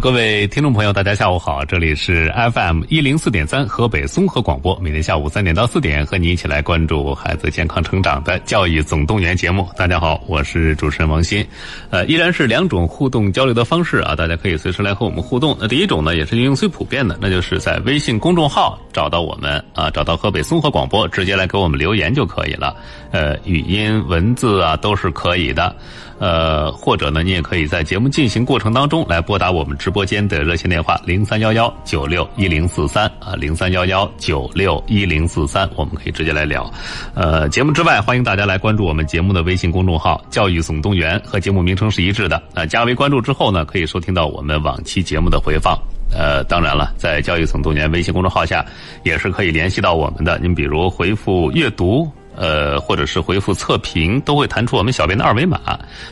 各位听众朋友，大家下午好，这里是 FM 一零四点三河北综合广播，每天下午三点到四点，和你一起来关注孩子健康成长的教育总动员节目。大家好，我是主持人王鑫，呃，依然是两种互动交流的方式啊，大家可以随时来和我们互动。那第一种呢，也是应用最普遍的，那就是在微信公众号找到我们啊，找到河北综合广播，直接来给我们留言就可以了，呃，语音、文字啊都是可以的。呃，或者呢，你也可以在节目进行过程当中来拨打我们直播间的热线电话零三幺幺九六一零四三啊，零三幺幺九六一零四三，我们可以直接来聊。呃，节目之外，欢迎大家来关注我们节目的微信公众号“教育总动员”，和节目名称是一致的。那加为关注之后呢，可以收听到我们往期节目的回放。呃，当然了，在“教育总动员”微信公众号下也是可以联系到我们的。您比如回复“阅读”。呃，或者是回复测评，都会弹出我们小编的二维码。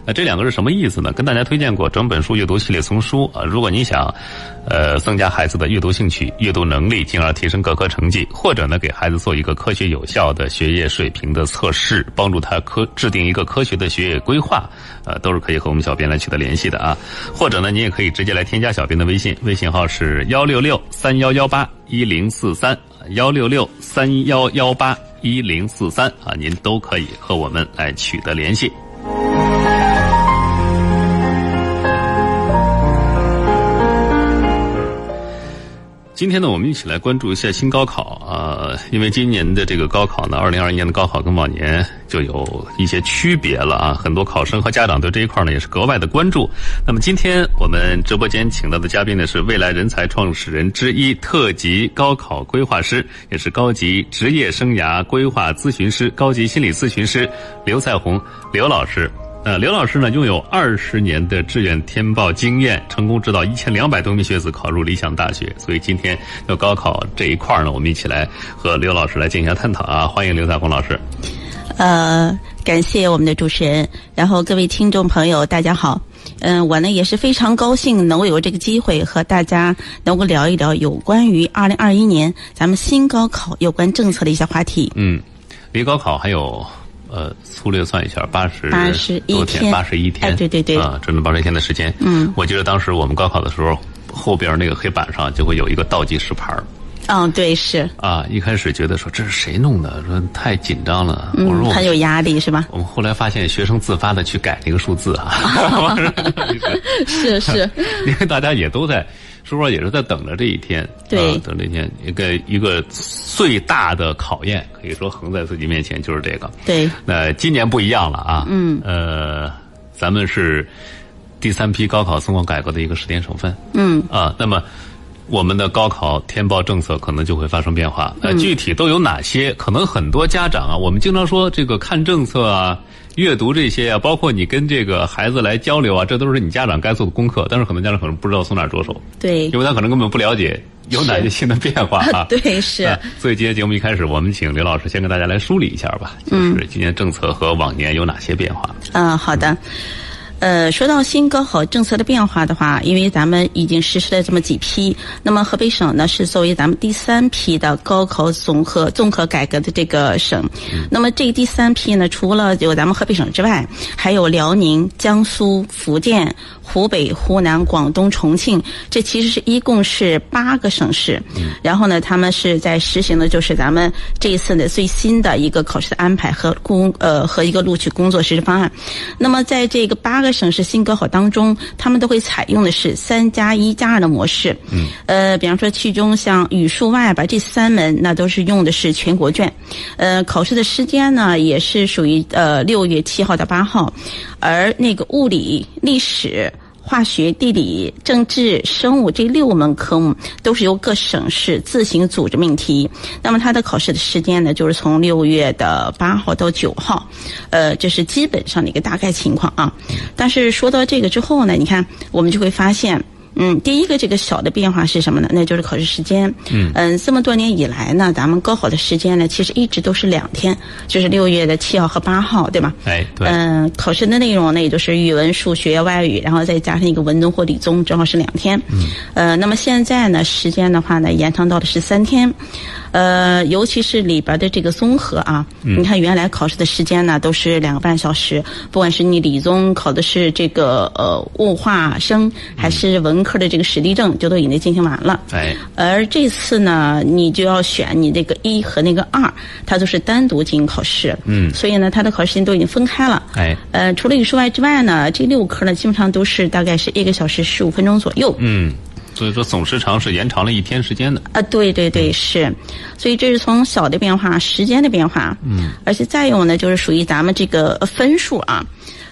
那这两个是什么意思呢？跟大家推荐过整本书阅读系列丛书啊。如果你想，呃，增加孩子的阅读兴趣、阅读能力，进而提升各科成绩，或者呢，给孩子做一个科学有效的学业水平的测试，帮助他科制定一个科学的学业规划，呃，都是可以和我们小编来取得联系的啊。或者呢，你也可以直接来添加小编的微信，微信号是幺六六三幺幺八一零四三幺六六三幺幺八。一零四三啊，您都可以和我们来取得联系。今天呢，我们一起来关注一下新高考啊，因为今年的这个高考呢，二零二一年的高考跟往年就有一些区别了啊，很多考生和家长对这一块呢也是格外的关注。那么今天我们直播间请到的嘉宾呢是未来人才创始人之一、特级高考规划师，也是高级职业生涯规划咨询师、高级心理咨询师刘赛红刘老师。呃，刘老师呢拥有二十年的志愿填报经验，成功指导一千两百多名学子考入理想大学。所以今天要高考这一块呢，我们一起来和刘老师来进行一下探讨啊！欢迎刘大红老师。呃，感谢我们的主持人，然后各位听众朋友，大家好。嗯，我呢也是非常高兴能够有这个机会和大家能够聊一聊有关于二零二一年咱们新高考有关政策的一些话题。嗯，离高考还有。呃，粗略算一下，八十八十多天，八十一天，对对对，啊，整整八十一天的时间。嗯，我记得当时我们高考的时候，后边那个黑板上就会有一个倒计时牌儿。嗯，对，是。啊，一开始觉得说这是谁弄的，说太紧张了。我说很有压力是吧？我们后来发现学生自发的去改那个数字啊。是是，因为大家也都在。是不是也是在等着这一天？对，等这天一个一个最大的考验，可以说横在自己面前就是这个。对，那今年不一样了啊。嗯。呃，咱们是第三批高考综合改革的一个试点省份。嗯。啊，那么我们的高考填报政策可能就会发生变化。呃，具体都有哪些？可能很多家长啊，我们经常说这个看政策啊。阅读这些啊，包括你跟这个孩子来交流啊，这都是你家长该做的功课。但是很多家长可能不知道从哪着手，对，因为他可能根本不了解有哪些新的变化啊。对，是。所以今天节目一开始，我们请刘老师先跟大家来梳理一下吧，就是今年政策和往年有哪些变化。嗯，好的。呃，说到新高考政策的变化的话，因为咱们已经实施了这么几批，那么河北省呢是作为咱们第三批的高考综合综合改革的这个省，那么这第三批呢，除了有咱们河北省之外，还有辽宁、江苏、福建。湖北、湖南、广东、重庆，这其实是一共是八个省市。然后呢，他们是在实行的，就是咱们这一次的最新的一个考试的安排和工呃和一个录取工作实施方案。那么，在这个八个省市新高考当中，他们都会采用的是三加一加二的模式。嗯。呃，比方说，其中像语数外吧，这三门那都是用的是全国卷。呃，考试的时间呢，也是属于呃六月七号到八号，而那个物理、历史。化学、地理、政治、生物这六门科目都是由各省市自行组织命题。那么它的考试的时间呢，就是从六月的八号到九号，呃，这是基本上的一个大概情况啊。但是说到这个之后呢，你看我们就会发现。嗯，第一个这个小的变化是什么呢？那就是考试时间。嗯嗯，这么多年以来呢，咱们高考的时间呢，其实一直都是两天，就是六月的七号和八号，对吧？哎，对。嗯，考试的内容呢，也就是语文、数学、外语，然后再加上一个文综或理综，正好是两天。嗯。呃，那么现在呢，时间的话呢，延长到了十三天。呃，尤其是里边的这个综合啊，你看原来考试的时间呢都是两个半小时，不管是你理综考的是这个呃物化生，还是文科的这个史地政，就都已经进行完了。哎，而这次呢，你就要选你那个一和那个二，它都是单独进行考试。嗯，所以呢，它的考试时间都已经分开了。哎，呃，除了语数外之外呢，这六科呢基本上都是大概是一个小时十五分钟左右。嗯。所以说总时长是延长了一天时间的。啊，对对对，是，所以这是从小的变化，时间的变化，嗯，而且再有呢，就是属于咱们这个分数啊。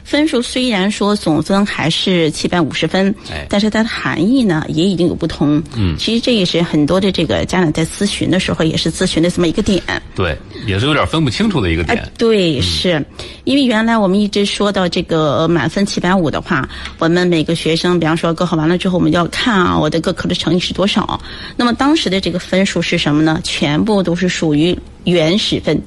分数虽然说总分还是七百五十分，但是它的含义呢也已经有不同。嗯，其实这也是很多的这个家长在咨询的时候也是咨询的这么一个点。对，也是有点分不清楚的一个点。对，是因为原来我们一直说到这个满分七百五的话，我们每个学生，比方说高考完了之后，我们要看啊，我的各科的成绩是多少。那么当时的这个分数是什么呢？全部都是属于原始分。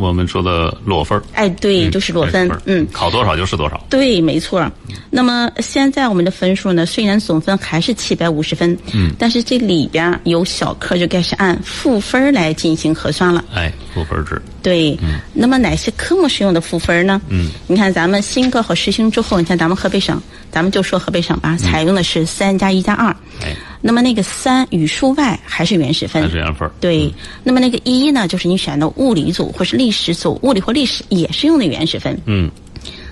我们说的裸分哎，对，就是裸分，嗯，考多少就是多少，对，没错。那么现在我们的分数呢，虽然总分还是七百五十分，嗯，但是这里边有小科就开始按赋分来进行核算了，哎，赋分制，对，嗯，那么哪些科目使用的赋分呢？嗯，你看咱们新高考实行之后，你看咱们河北省，咱们就说河北省吧，采用的是三加一加二，哎。那么那个三语数外还是原始分，还是原分。对，那么那个一呢，就是你选的物理组或是历史组，物理或历史也是用的原始分。嗯。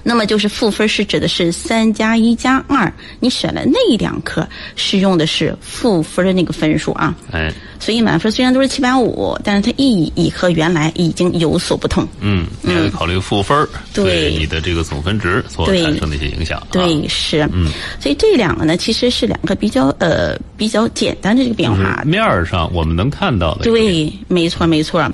那么就是赋分是指的是三加一加二，你选了那两科是用的是赋分的那个分数啊。哎。所以满分虽然都是七百五，但是它意义已和原来已经有所不同。嗯，还得考虑赋分对你的这个总分值所产生的一些影响。对，是。嗯，所以这两个呢，其实是两个比较呃比较简单的这个变化。面儿上我们能看到的。对，没错没错。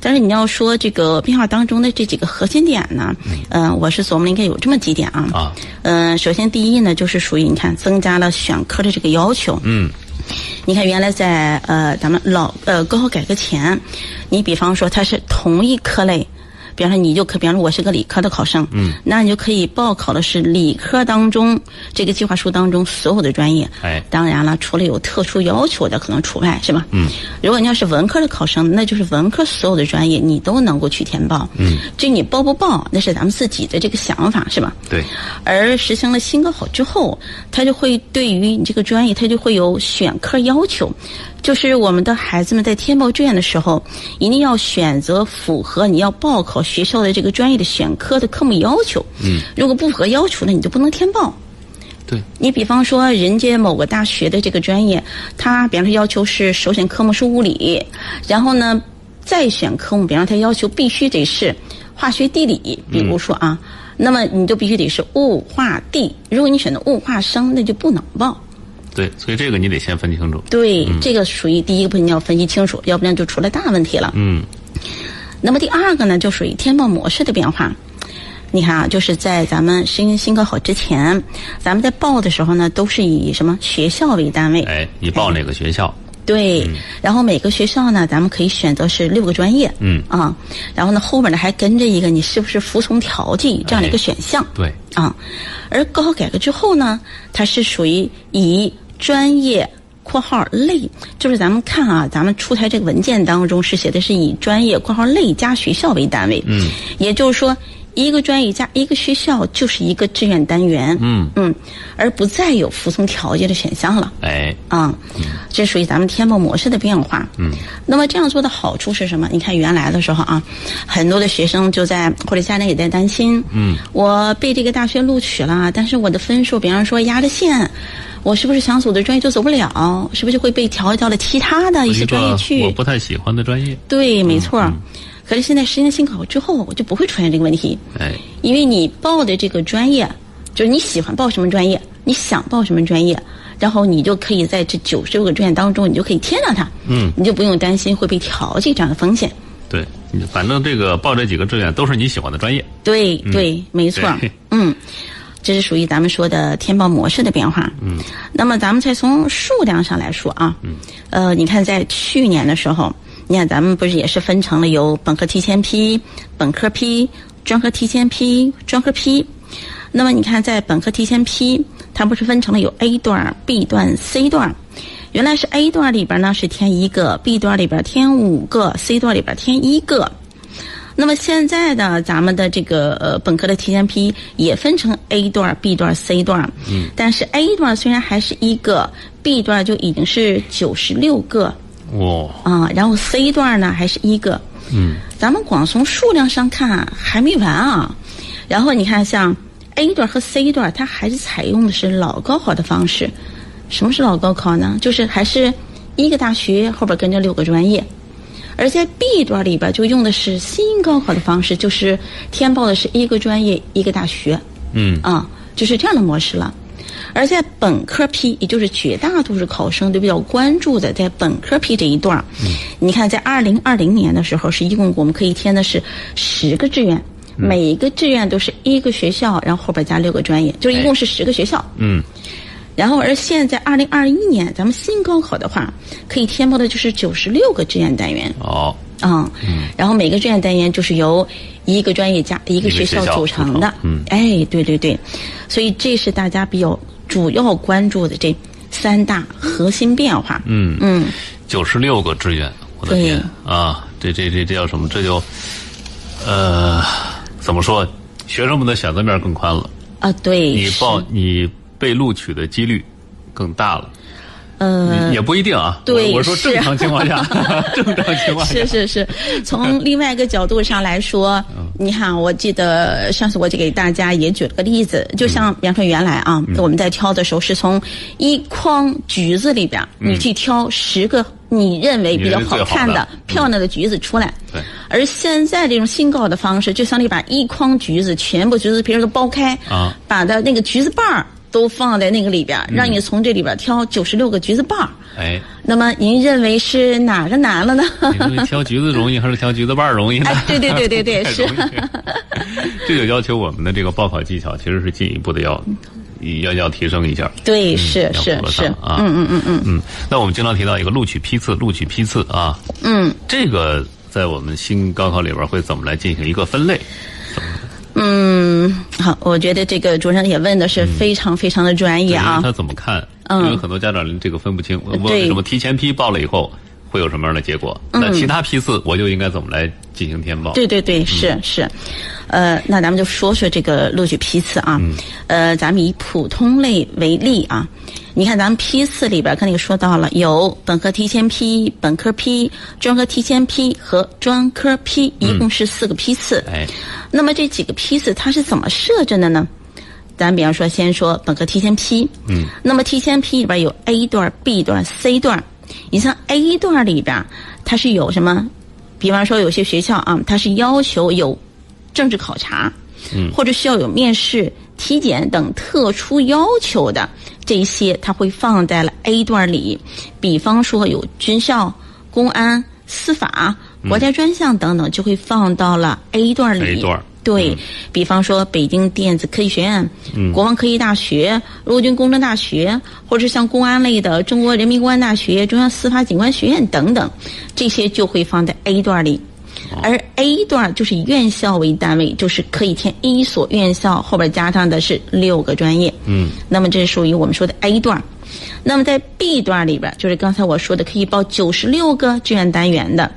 但是你要说这个变化当中的这几个核心点呢，嗯，我是琢磨应该有这么几点啊。啊。嗯，首先第一呢，就是属于你看增加了选科的这个要求。嗯。你看，原来在呃咱们老呃高考改革前，你比方说它是同一科类。比方说，你就可，比方说，我是个理科的考生，嗯，那你就可以报考的是理科当中这个计划书当中所有的专业，哎，当然了，除了有特殊要求的可能除外，是吧？嗯，如果你要是文科的考生，那就是文科所有的专业你都能够去填报，嗯，至于你报不报，那是咱们自己的这个想法，是吧？对。而实行了新高考之后，他就会对于你这个专业，他就会有选科要求。就是我们的孩子们在填报志愿的时候，一定要选择符合你要报考学校的这个专业的选科的科目要求。嗯，如果不符合要求，那你就不能填报。对，你比方说，人家某个大学的这个专业，他比方说要求是首选科目是物理，然后呢再选科目，比方他要求必须得是化学、地理，比如说啊，那么你就必须得是物化地。如果你选的物化生，那就不能报。对，所以这个你得先分清楚。对，这个属于第一个部分，你要分析清楚，要不然就出了大问题了。嗯。那么第二个呢，就属于填报模式的变化。你看啊，就是在咱们新新高考之前，咱们在报的时候呢，都是以什么学校为单位？哎，你报哪个学校？对，然后每个学校呢，咱们可以选择是六个专业。嗯。啊，然后呢，后边呢还跟着一个你是不是服从调剂这样的一个选项。对。啊，而高考改革之后呢，它是属于以专业（括号类）就是咱们看啊，咱们出台这个文件当中是写的是以专业（括号类）加学校为单位。嗯，也就是说，一个专业加一个学校就是一个志愿单元。嗯嗯，而不再有服从条件的选项了。哎，啊，这属于咱们填报模式的变化。嗯，那么这样做的好处是什么？你看原来的时候啊，很多的学生就在或者家长也在担心。嗯，我被这个大学录取了，但是我的分数，比方说压着线。我是不是想走的专业就走不了？是不是就会被调到了其他的一些专业去？我不太喜欢的专业。对，没错。可是现在实行新考之后，我就不会出现这个问题。哎，因为你报的这个专业，就是你喜欢报什么专业，你想报什么专业，然后你就可以在这九十六个志愿当中，你就可以填上它。嗯，你就不用担心会被调剂这样的风险。对，反正这个报这几个志愿都是你喜欢的专业。对对，没错。嗯，这是属于咱们说的填报模式的变化。嗯，那么咱们再从数量上来说啊，嗯，呃，你看在去年的时候，你看咱们不是也是分成了有本科提前批、本科批、专科提前批、专科批。那么你看在本科提前批，它不是分成了有 A 段、B 段、C 段。原来是 A 段里边呢是填一个，B 段里边填五个，C 段里边填一个。那么现在的咱们的这个呃本科的提前批也分成 A 段、B 段、C 段。嗯。但是 A 段虽然还是一个，B 段就已经是九十六个哇，啊、然后 C 段呢还是一个。嗯，咱们光从数量上看还没完啊。然后你看像 A 段和 C 段，它还是采用的是老高考的方式。什么是老高考呢？就是还是一个大学后边跟着六个专业。而在 B 段里边就用的是新高考的方式，就是填报的是一个专业一个大学嗯啊，就是这样的模式了。而在本科批，也就是绝大多数考生都比较关注的，在本科批这一段儿，你看在二零二零年的时候，是一共我们可以填的是十个志愿，每一个志愿都是一个学校，然后后边加六个专业，就是一共是十个学校。嗯然后，而现在二零二一年，咱们新高考的话，可以填报的就是九十六个志愿单元。哦，嗯，然后每个志愿单元就是由一个专业加一个学校组成的。嗯哎，对对对，所以这是大家比较主要关注的这三大核心变化。嗯嗯，九十六个志愿，我的对天啊！这这这这叫什么？这就呃，怎么说？学生们的选择面更宽了，啊，对，你报你被录取的几率更大了。呃，也不一定啊。对我我说正常情况下，正常情况下。是是是，从另外一个角度上来说，你看，我记得上次我就给大家也举了个例子，就像比方说原来啊，我们在挑的时候是从一筐橘子里边，你去挑十个你认为比较好看的、漂亮的橘子出来。对。而现在这种新高的方式，就像你把一筐橘子全部橘子皮都剥开，啊，把它那个橘子瓣儿都放在那个里边，让你从这里边挑九十六个橘子瓣儿。哎，那么您认为是哪个难了呢？挑橘子容易 还是挑橘子瓣儿容易呢？哎，对对对对对，是。这就要求我们的这个报考技巧其实是进一步的要要要提升一下。对，是是是啊嗯嗯嗯嗯嗯，那我们经常提到一个录取批次，录取批次啊，嗯这个在我们新高考里边会怎么来进行一个分类？嗯，好，我觉得这个主持人也问的是非常非常的专业啊。他怎么看？嗯因为很多家长这个分不清。我什么提前批报了以后会有什么样的结果？那其他批次我就应该怎么来进行填报？对对对，是是，呃，那咱们就说说这个录取批次啊。呃，咱们以普通类为例啊，你看咱们批次里边刚才也说到了，有本科提前批、本科批、专科提前批和专科批，一共是四个批次。哎，那么这几个批次它是怎么设置的呢？咱比方说，先说本科提前批，嗯，那么提前批里边有 A 段、B 段、C 段。你像 A 段里边，它是有什么？比方说有些学校啊，它是要求有政治考察，嗯或者需要有面试、体检等特殊要求的这些，它会放在了 A 段里。比方说有军校、公安、司法、国家专项等等，就会放到了 A 段里。A 段对、比方说北京电子科技学院、嗯国防科技大学、陆军工程大学，或者像公安类的中国人民公安大学、中央司法警官学院等等，这些就会放在 A 段里。而 A 段就是以院校为单位，就是可以填一所院校，后边加上的是六个专业。嗯，那么这是属于我们说的 A 段。那么在 B 段里边，就是刚才我说的可以报九十六个志愿单元的。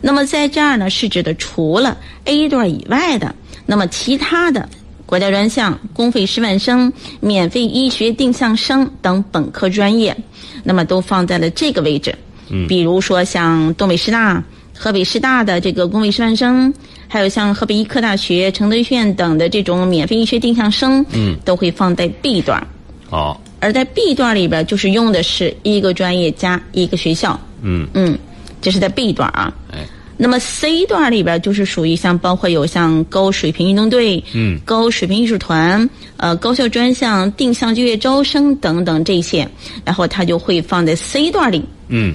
那么在这儿呢，是指的除了 A 段以外的，那么其他的国家专项、公费师范生、免费医学定向生等本科专业，那么都放在了这个位置。嗯比如说像东北师大、河北师大的这个公费师范生，还有像河北医科大学、承德医学院等的这种免费医学定向生，嗯，都会放在 B 段。哦，而在 B 段里边，就是用的是一个专业加一个学校。嗯，嗯，这是在 B 段啊。哎，那么 C 段里边就是属于像包括有像高水平运动队、嗯高水平艺术团、呃高校专项、定向就业招生等等这些，然后它就会放在 C 段里。嗯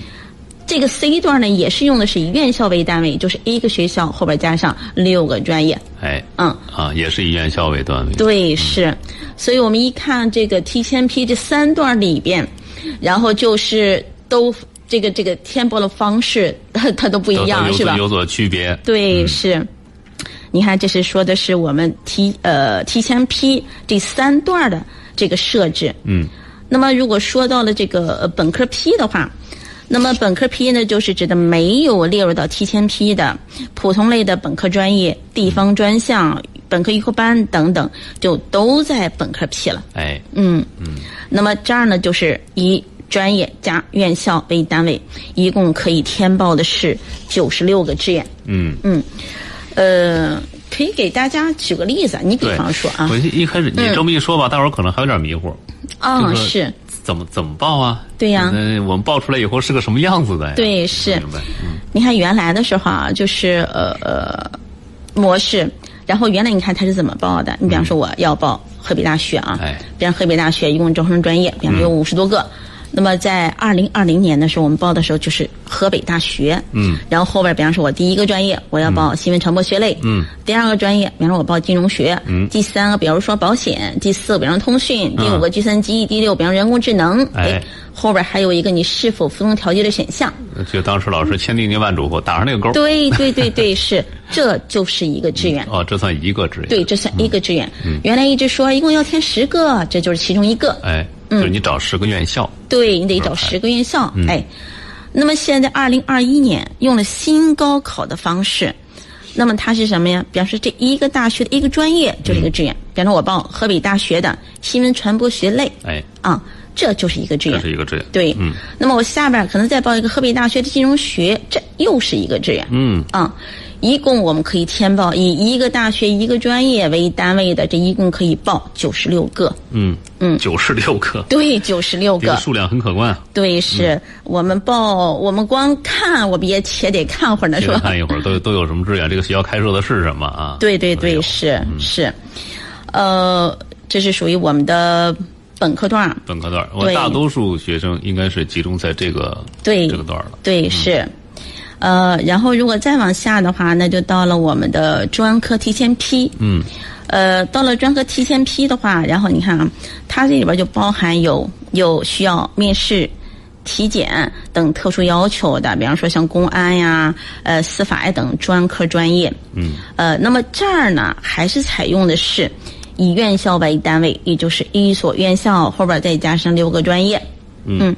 这个 C 段呢，也是用的是以院校为单位，就是一个学校后边加上六个专业。哎嗯，啊，也是以院校为单位。对，是。所以我们一看这个提前批这三段里边，然后就是都这个这个填报的方式，它 它都不一样，是吧？有所区别。对，是。你看，这是说的是我们提呃提前批这三段的这个设置。嗯那么，如果说到了这个呃本科批的话，那么本科批呢，就是指的没有列入到提前批的普通类的本科专业、地方专项、本科预科班等等，就都在本科批了。哎嗯嗯。那么这儿呢，就是以专业加院校为单位，一共可以填报的是九十六个志愿。嗯嗯。呃，可以给大家举个例子，你比，方说啊我，一开始你这么一说吧，大伙儿可能还有点迷糊。啊、这个是，怎么怎么报啊？对呀呃我们报出来以后是个什么样子的呀？对是明白。嗯你看原来的时候啊，就是呃呃模式，然后原来你看他是怎么报的？你比方说我要报河北大学啊，哎比方河北大学一共招生专业，比方说有五十多个。那么在二零二零年的时候，我们报的时候就是河北大学，嗯，然后后边比方说我第一个专业我要报新闻传播学类，嗯，第二个专业比方说我报金融学，嗯。第三个比如说保险，第四个比方说通讯，第五个计算机，第六比方人工智能，哎。后边还有一个你是否服从调节的选项，就当时老师千叮咛万嘱咐，打上那个勾。对对对对，是，这就是一个志愿。哦，这算一个志愿。对，这算一个志愿。原来一直说一共要填十个，这就是其中一个。哎，嗯就是你找十个院校。对你得找十个院校。哎，那么现在二零二一年用了新高考的方式，那么它是什么呀？比方说这一个大学的一个专业就是一个志愿，比方说我报河北大学的新闻传播学类哎，啊，这就是一个志愿这。是一个志愿。对，嗯那么我下边可能再报一个河北大学的金融学，这又是一个志愿。嗯啊，一共我们可以填报以一个大学一个专业为单位的，这一共可以报九十六个。嗯嗯九十六个，对，九十六个。这个数量很可观啊。对，是、我们报，我们光看，我们也且得看会儿呢，是吧？看一会儿都都有什么志愿，这个学校开设的是什么啊？对对对，是是，呃，这是属于我们的本科段儿。本科段儿，我大多数学生应该是集中在这个对这个段儿了。对，是。呃，然后如果再往下的话，那就到了我们的专科提前批。嗯，呃，到了专科提前批的话，然后你看啊，它这里边就包含有有需要面试、体检等特殊要求的，比方说像公安呀、呃司法呀等专科专业。嗯，呃，那么这儿呢，还是采用的是以院校为单位，也就是一所院校后边再加上六个专业。嗯，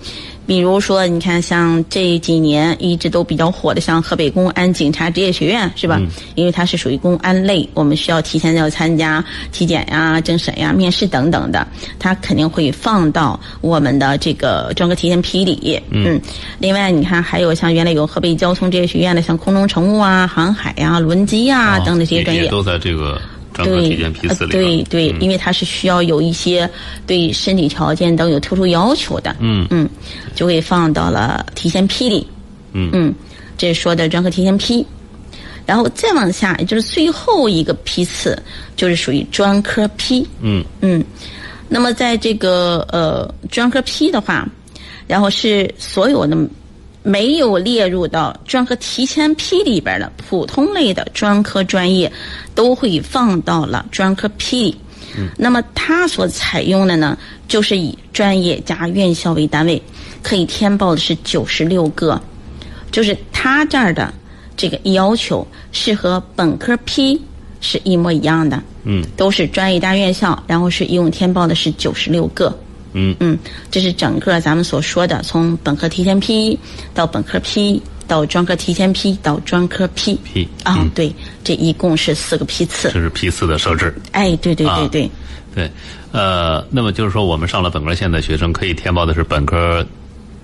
比如说，你看，像这几年一直都比较火的，像河北公安警察职业学院，是吧？因为它是属于公安类，我们需要提前要参加体检呀、政审呀、面试等等的，它肯定会放到我们的这个专科提前批里。嗯，另外，你看还有像原来有河北交通职业学院的，像空中乘务啊、航海呀、轮机呀、哦等等这些专业。都在这个对体检批次呃里边。对对，因为它是需要有一些对身体条件等有特殊要求的。嗯嗯，就给放到了提前批里。嗯嗯，这是说的专科提前批。然后再往下，也就是最后一个批次，就是属于专科批。嗯嗯，那么在这个呃专科批的话，然后是所有的没有列入到专科提前批里边的普通类的专科专业，都会放到了专科批里。那么它所采用的呢，就是以专业加院校为单位，可以填报的是九十六个，就是它这儿的这个要求是和本科批是一模一样的。嗯都是专业大院校，然后是一共填报的是九十六个。嗯嗯，这是整个咱们所说的，从本科提前批到本科批到专科提前批到专科批。批啊、嗯对，这一共是四个批次这。是批次的设置。哎，对对对啊对，对，呃，那么就是说，我们上了本科线的学生可以填报的是本科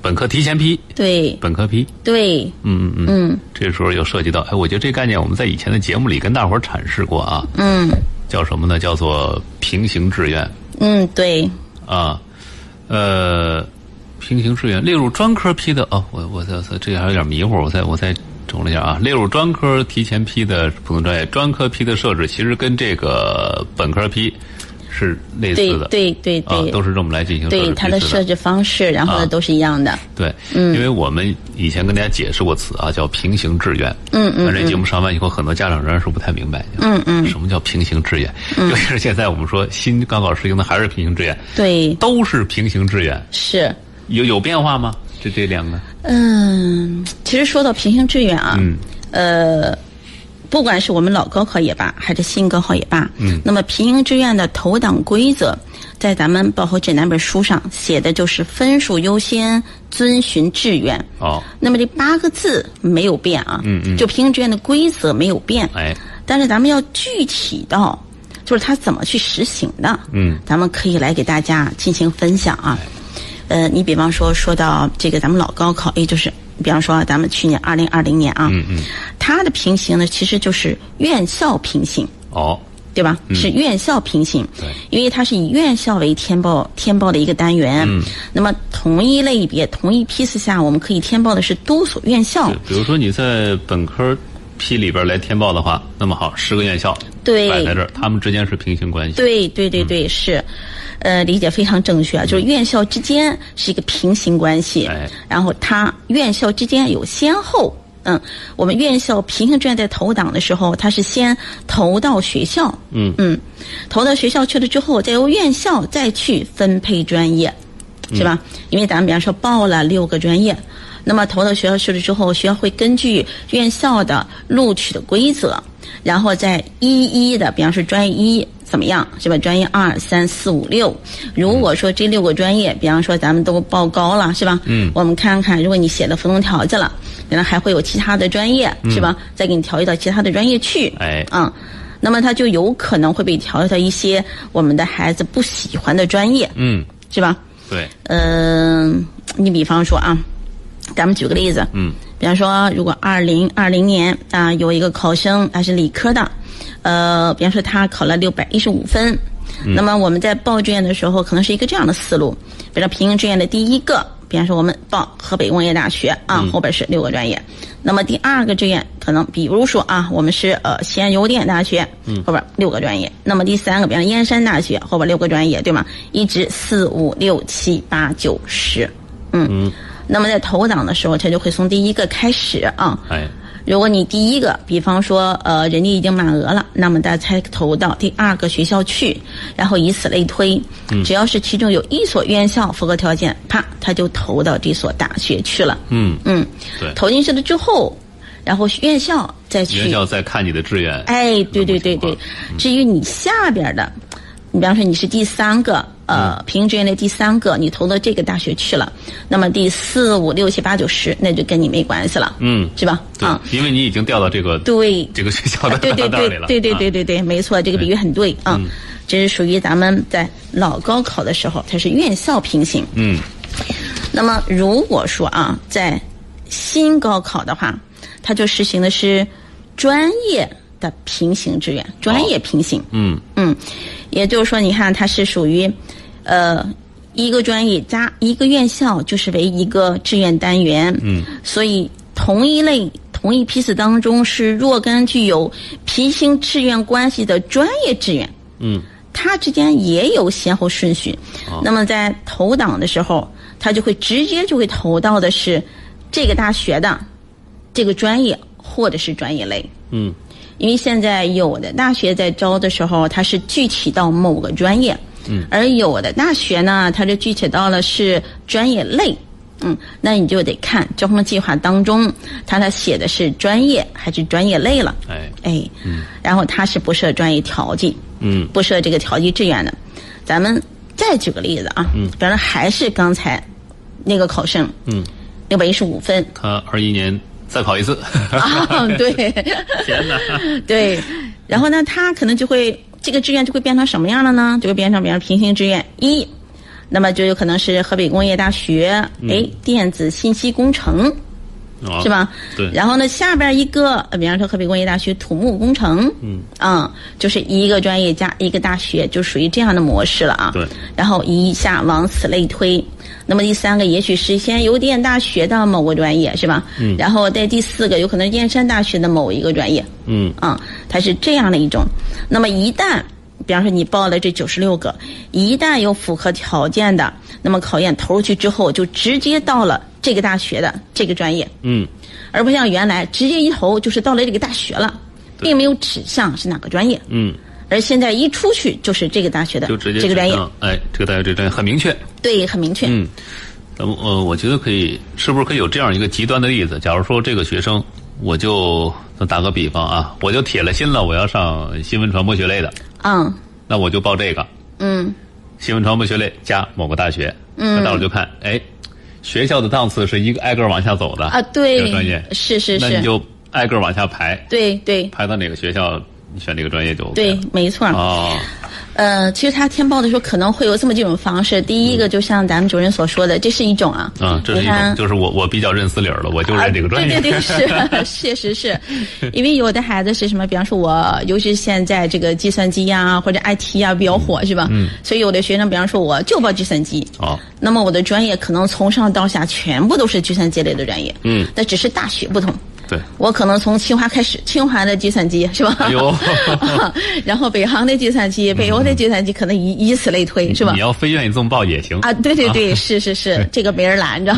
本科提前批、对本科批。对，嗯嗯嗯。嗯这时候又涉及到，哎，我觉得这概念我们在以前的节目里跟大伙儿阐释过啊，嗯叫什么呢？叫做平行志愿嗯对，啊，呃，平行志愿列入专科批的哦，我我这这这还有点迷糊，我再我再整了一下啊，列入专科提前批的普通专业，专科批的设置其实跟这个本科批是类似的，对对对对，都是这么来进行对它的设置方式，然后呢都是一样的。对，嗯因为我们以前跟大家解释过词啊，叫平行志愿。嗯嗯。这节目上完以后，很多家长仍然是不太明白。嗯嗯。什么叫平行志愿？尤其是现在我们说新高考实行的还是平行志愿。对。都是平行志愿。是。有有变化吗？这这两个？嗯，其实说到平行志愿啊，嗯，呃。不管是我们老高考也罢，还是新高考也罢，嗯，那么平行志愿的投档规则，在咱们报考指南本书上写的就是分数优先，遵循志愿。哦，那么这八个字没有变啊，嗯嗯，就平行志愿的规则没有变，哎，但是咱们要具体到，就是它怎么去实行的，嗯，咱们可以来给大家进行分享啊，呃，你比方说说到这个咱们老高考，也就是。比方说，咱们去年二零二零年啊，嗯嗯，它的平行呢，其实就是院校平行，哦，对吧？是院校平行，对，因为它是以院校为填报填报的一个单元，嗯，那么同一类别、同一批次下，我们可以填报的是多所院校。比如说你在本科批里边来填报的话，那么好，十个院校对。摆在这儿，他们之间是平行关系。对对对对，是。呃，理解非常正确，就是院校之间是一个平行关系，然后它院校之间有先后，嗯，我们院校平行志愿在投档的时候，它是先投到学校，嗯。嗯，投到学校去了之后，再由院校再去分配专业，是吧？因为咱们比方说报了六个专业，那么投到学校去了之后，学校会根据院校的录取的规则，然后再一一的，比方说专业一。怎么样是吧？专业二三四五六，如果说这六个专业，比方说咱们都报高了是吧？嗯。我们看看，如果你写了服从条件了，可能还会有其他的专业是吧？再给你调剂到其他的专业去。哎。嗯，那么他就有可能会被调到一些我们的孩子不喜欢的专业。嗯。是吧？对。嗯，你比方说啊，咱们举个例子。嗯。比方说，如果二零二零年啊有一个考生他是理科的。呃，比方说他考了六百一十五分，那么我们在报志愿的时候，可能是一个这样的思路，比如平行志愿的第一个，比方说我们报河北工业大学啊，后边是六个专业，那么第二个志愿可能比如说啊，我们是呃西安邮电大学，后边六个专业，那么第三个，比方燕山大学后边六个专业，对吗？一直四五六七八九十，嗯，那么在投档的时候，他就会从第一个开始啊。哎。如果你第一个，比方说，呃，人家已经满额了，那么大家才投到第二个学校去，然后以此类推，只要是其中有一所院校符合条件，啪，他就投到这所大学去了。嗯。嗯，对，投进去了之后，然后院校再去，院校再看你的志愿。哎，对对对对，至于你下边的，你比方说你是第三个。呃，平行志愿的第三个，你投到这个大学去了，那么第四五六七八九十，那就跟你没关系了，嗯，是吧？啊，因为你已经调到这个对这个学校的对对对对对对对对，没错，这个比喻很对啊。这是属于咱们在老高考的时候，它是院校平行。嗯，那么如果说啊，在新高考的话，它就实行的是专业的平行志愿，专业平行。嗯嗯，也就是说，你看它是属于。呃，一个专业加一个院校就是为一个志愿单元。嗯，所以同一类同一批次当中是若干具有平行志愿关系的专业志愿。嗯，它之间也有先后顺序。那么在投档的时候，它就会直接就会投到的是这个大学的这个专业或者是专业类。嗯，因为现在有的大学在招的时候，它是具体到某个专业。嗯，而有的大学呢，它就具体到了是专业类，嗯，那你就得看招生计划当中，它它写的是专业还是专业类了，哎。哎，嗯，然后它是不设专业调剂，嗯，不设这个调剂志愿的。咱们再举个例子啊，嗯，比方说还是刚才那个考生，嗯，六百一十五分，他二一年再考一次，啊，对，天哪，对，然后呢，他可能就会。这个志愿就会变成什么样了呢？就会变成比方平行志愿？一，那么就有可能是河北工业大学，哎，电子信息工程，哦是吧？对然后呢，下边一个，呃比方说河北工业大学土木工程，嗯，啊、就是一个专业加一个大学，就属于这样的模式了啊。对。然后一下往此类推，那么第三个也许是先邮电大学的某个专业，是吧？嗯然后在第四个有可能燕山大学的某一个专业，嗯啊，它是这样的一种。那么一旦，比方说你报了这九十六个，一旦有符合条件的，那么考验投入去之后，就直接到了这个大学的这个专业，嗯，而不像原来直接一投就是到了这个大学了，并没有指向是哪个专业。嗯，而现在一出去就是这个大学的就直接这个专业。哎，这个大学这个专业很明确。对，很明确。嗯，那么呃，我觉得可以，是不是可以有这样一个极端的例子？假如说这个学生，我就打个比方啊，我就铁了心了，我要上新闻传播学类的，嗯。那我就报这个。嗯。新闻传播学类加某个大学。嗯，那到时候就看，哎，学校的档次是一个挨个往下走的啊，这对个专业，，是是是，那你就挨个往下排，对对。排到哪个学校，你选哪个专业就 OK 对，没错。哦，呃，其实他填报的时候可能会有这么几种方式。第一个就像咱们主任所说的，这是一种啊，嗯，这是一种，就是我我比较认死理儿了，我就认这个专业。啊、对对对，是，确实是，因为有的孩子是什么？比方说我，尤其是现在这个计算机呀、或者 IT 呀、比较火，是吧？嗯。所以有的学生，比方说我就报计算机，哦，那么我的专业可能从上到下全部都是计算机类的专业，嗯，那只是大学不同。对，我可能从清华开始，清华的计算机是吧？哎呦。然后北航的计算机，北欧的计算机，可能以以此类推，是吧？你？要非愿意这么报也行。啊，对对对，是是是，这个没人拦着，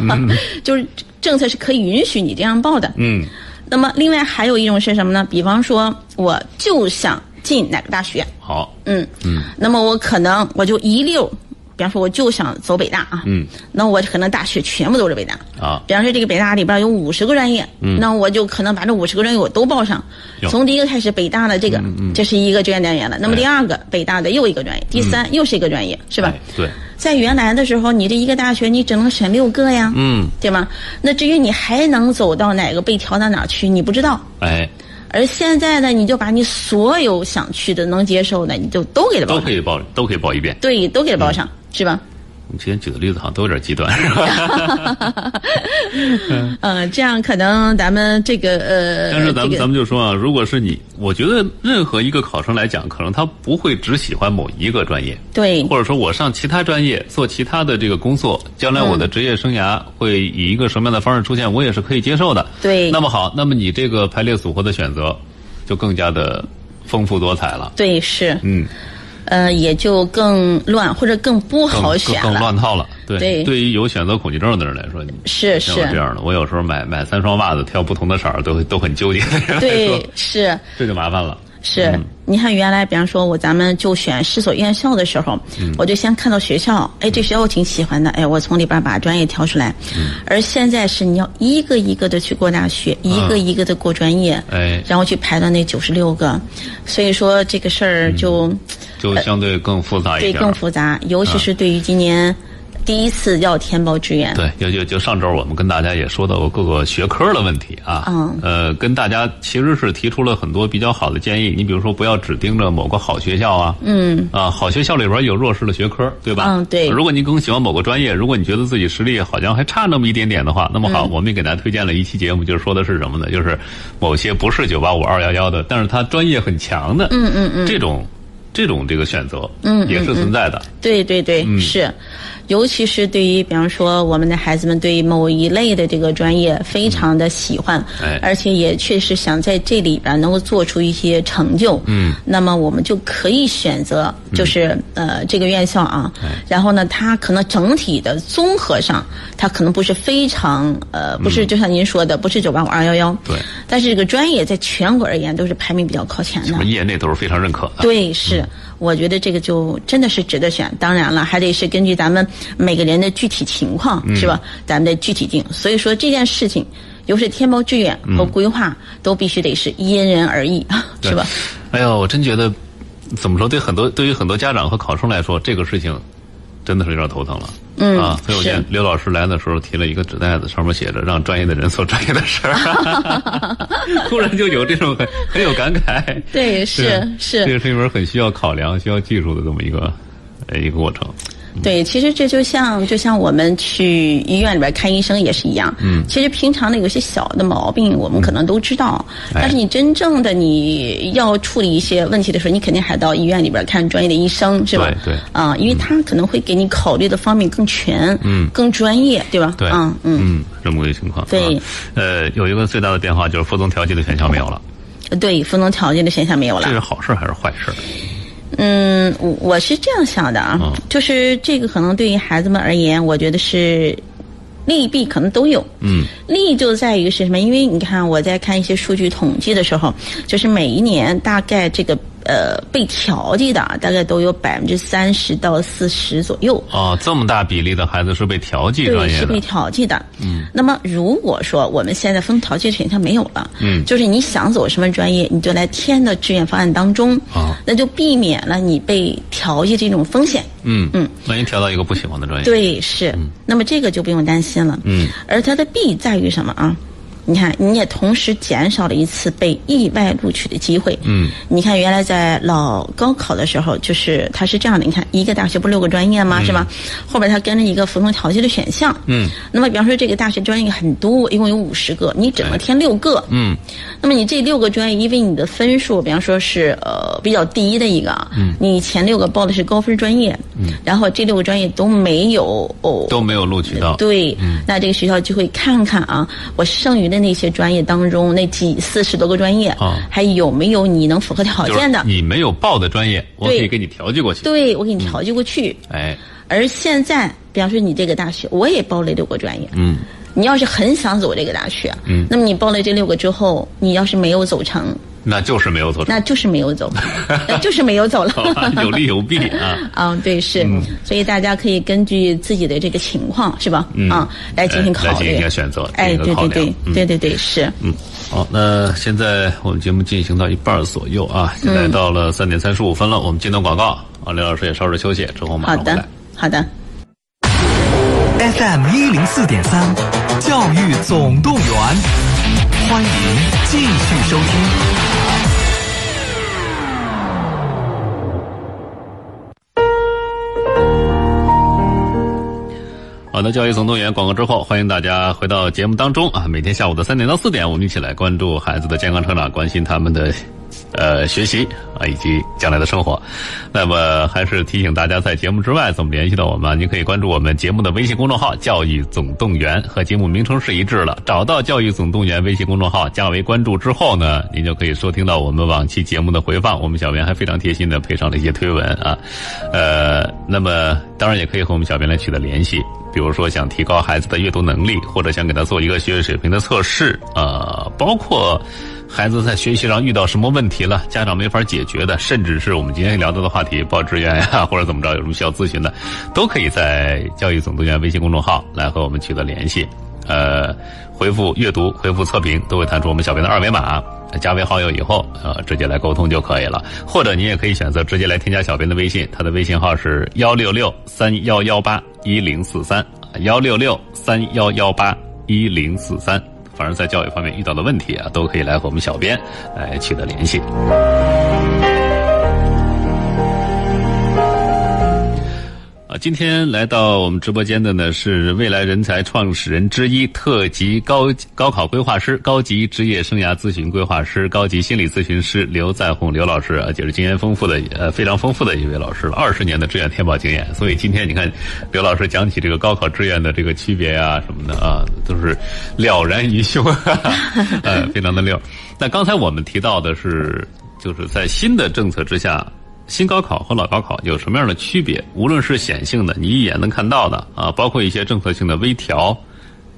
就是政策是可以允许你这样报的。嗯，那么另外还有一种是什么呢？比方说，我就想进哪个大学，好，嗯。嗯，那么我可能我就一溜，比方说我就想走北大啊，嗯，那我可能大学全部都是北大。啊，比方说这个北大里边有五十个专业，嗯那我就可能把这五十个专业我都报上。从第一个开始，北大的这个，这是一个志愿单元了。那么第二个，北大的又一个专业，第三又是一个专业，是吧哎？对，在原来的时候，你这一个大学你只能选六个呀，嗯，对吗？那至于你还能走到哪个被调到哪儿去，你不知道。哎，而现在呢，你就把你所有想去的、能接受的，你就都给他报上都可，以报，都可以报一遍。对，都给他报上，是吧？你今天举的例子好像都有点极端，是吧？嗯，这样可能咱们这个呃，但是咱们这个咱们就说啊，如果是你，我觉得任何一个考生来讲，可能他不会只喜欢某一个专业，对或者说我上其他专业做其他的这个工作，将来我的职业生涯会以一个什么样的方式出现，我也是可以接受的。对那么好，那么你这个排列组合的选择就更加的丰富多彩了。对是，嗯，呃，也就更乱或者更不好选更更。乱套了。对，对对于有选择恐惧症的人来说，是是，这样的，我有时候买买三双袜子，挑不同的色儿，都都很纠结对，是这就麻烦了。是。嗯你看，原来比方说我咱们就选十所院校的时候，嗯我就先看到学校，哎，这学校我挺喜欢的，哎，我从里边把专业挑出来。嗯而现在是你要一个一个的去过大学，一个一个的过专业，哎，然后去排到那九十六个，所以说这个事儿就。就相对更复杂一点对，点。更复杂，尤其是对于今年第一次要填报志愿。对，就就就上周我们跟大家也说到过各个学科的问题啊，嗯呃，跟大家其实是提出了很多比较好的建议。你比如说，不要只盯着某个好学校啊，嗯，啊，好学校里边有弱势的学科，对吧？嗯对如果您更喜欢某个专业，如果你觉得自己实力好像还差那么一点点的话，那么嗯好，我们也给大家推荐了一期节目，就是说的是什么呢？就是某些不是九八五二幺幺的，但是他专业很强的，嗯嗯嗯，这种这种这个选择，嗯也是存在的。对对对，嗯。是，尤其是对于比方说我们的孩子们对某一类的这个专业非常的喜欢，哎。而且也确实想在这里边能够做出一些成就，嗯，那么我们就可以选择就是、呃这个院校啊，然后呢，它可能整体的综合上，它可能不是非常呃不是就像您说的不是九八五二幺幺，对，但是这个专业在全国而言都是排名比较靠前的。业内都是非常认可的。对，是，我觉得这个就真的是值得选。当然了，还得是根据咱们每个人的具体情况，是吧？咱们的具体定。所以说这件事情，又是填报志愿和规划，都必须得是因人而异，是吧？哎呦，我真觉得怎么说？对很多对于很多家长和考生来说，这个事情真的是有点头疼了。嗯啊，所以我见是刘老师来的时候提了一个纸袋子，上面写着“让专业的人做专业的事儿”，突然就有这种很很有感慨。对，是这是，个是一门很需要考量、需要技术的这么一个呃一个过程。对，其实这就像就像我们去医院里边看医生也是一样。嗯其实平常的有些小的毛病，我们可能都知道，哎但是你真正的你要处理一些问题的时候，你肯定还到医院里边看专业的医生，是吧？对对啊，因为他可能会给你考虑的方面更全，嗯更专业，对吧？对，嗯嗯，嗯，这么个情况。对啊呃，有一个最大的变化就是服从调剂的选项没有了，对，服从调剂的选项没有了这。是好事还是坏事？嗯，我我是这样想的啊，嗯就是这个可能对于孩子们而言，我觉得是利弊可能都有。嗯利就在于是什么？因为你看我在看一些数据统计的时候，就是每一年大概这个呃被调剂的啊大概都有百分之三十到四十左右。哦，这么大比例的孩子是被调剂专，业的是被，调剂的。嗯，那么如果说我们现在分调剂选项没有了，嗯就是你想走什么专业，你就来填的志愿方案当中，啊那就避免了你被调剂这种风险。嗯嗯，万一调到一个不喜欢的专业，，对，是。那么这个就不用担心了。嗯，而它的弊在于什么啊？你看，你也同时减少了一次被意外录取的机会。嗯，你看，原来在老高考的时候，就是它是这样的。你看，一个大学不是六个专业吗？是吧？后边它跟着一个服从调剂的选项。嗯，那么比方说这个大学专业很多，一共有五十个，你只能填六个。嗯那么你这六个专业，因为你的分数，比方说是呃比较低的一个，嗯，你前六个报的是高分专业，嗯，然后这六个专业都没有哦都没有录取到，对，那这个学校就会看看啊，我剩余的那些专业当中，那几四十多个专业，啊。还有没有你能符合条件的？你没有报的专业，我可以给你调剂过去。对，我给你调剂过去。哎，而现在，比方说你这个大学，我也报了六个专业，嗯。你要是很想走这个大学，嗯。那么你报了这六个之后，你要是没有走成，那就是没有走，那就是没有走，那就是没有走了。好吧，有利有弊啊。嗯，对，是，所以大家可以根据自己的这个情况，是吧？嗯啊，来进行考虑，哎来进行一个选择哎，对对嗯对，对对对，是。嗯，好，那现在我们节目进行到一半左右啊，现在到了三点三十五分了，我们进段广告啊，刘老师也稍事休息，之后马好上回来的。，好的。FM 一零四点三，教育总动员，欢迎继续收听。好的，教育总动员广告之后，欢迎大家回到节目当中啊！每天下午的三点到四点，我们一起来关注孩子的健康成长，关心他们的呃学习啊以及将来的生活。那么还是提醒大家，在节目之外怎么联系到我们？您可以关注我们节目的微信公众号“教育总动员”，和节目名称是一致了。找到“教育总动员”微信公众号，加为关注之后呢，您就可以收听到我们往期节目的回放。我们小编还非常贴心的配上了一些推文啊，呃，那么当然也可以和我们小编来取得联系。比如说想提高孩子的阅读能力，或者想给他做一个学业水平的测试，呃，包括孩子在学习上遇到什么问题了，家长没法解决的，甚至是我们今天聊到的话题，报志愿呀，或者怎么着，有什么需要咨询的，都可以在教育总动员微信公众号来和我们取得联系。呃，回复阅读、回复测评，都会弹出我们小编的二维码。加为好友以后，呃，直接来沟通就可以了。或者你也可以选择直接来添加小编的微信，他的微信号是幺六六三幺幺八一零四三，幺六六三幺幺八一零四三。反正在教育方面遇到的问题啊，都可以来和我们小编来取得联系。啊，今天来到我们直播间的呢是未来人才创始人之一、特级高高考规划师、高级职业生涯咨询规划师、高级心理咨询师刘在红刘老师啊，就是经验丰富的呃非常丰富的一位老师了，二十年的志愿填报经验。所以今天你看刘老师讲起这个高考志愿的这个区别啊什么的啊，都是了然于胸，呃，非常的溜。那刚才我们提到的是，就是在新的政策之下。新高考和老高考有什么样的区别？无论是显性的，你一眼能看到的啊，包括一些政策性的微调，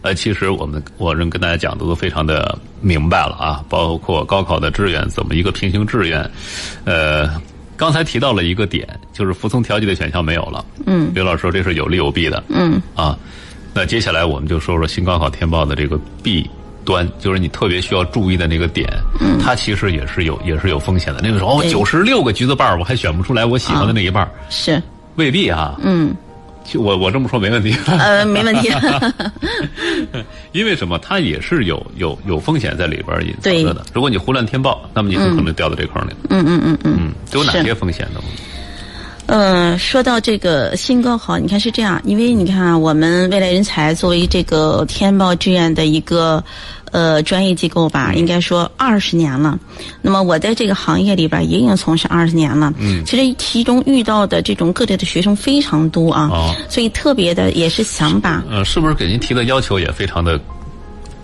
呃，其实我们我认跟大家讲的都非常的明白了啊，包括高考的志愿怎么一个平行志愿，呃，刚才提到了一个点，就是服从调剂的选项没有了。嗯刘老师说这是有利有弊的。嗯啊，那接下来我们就说说新高考填报的这个弊端，就是你特别需要注意的那个点，嗯，它其实也是有也是有风险的。那个时候哦，对九十六个橘子瓣儿，我还选不出来我喜欢的那一半儿，是，未必啊。嗯就我我这么说没问题，呃，没问题。因为什么？它也是有有有风险在里边隐藏着的。如果你胡乱填报，那么你很可能掉到这坑里。嗯嗯嗯嗯。嗯，都有哪些风险呢？嗯，说到这个新高考，你看是这样，因为你看啊我们未来人才作为这个天报志愿的一个呃专业机构吧，应该说二十年了。那么我在这个行业里边也已经从事二十年了。嗯，其实其中遇到的这种各类的学生非常多啊，哦所以特别的也是想把呃，是不是给您提的要求也非常的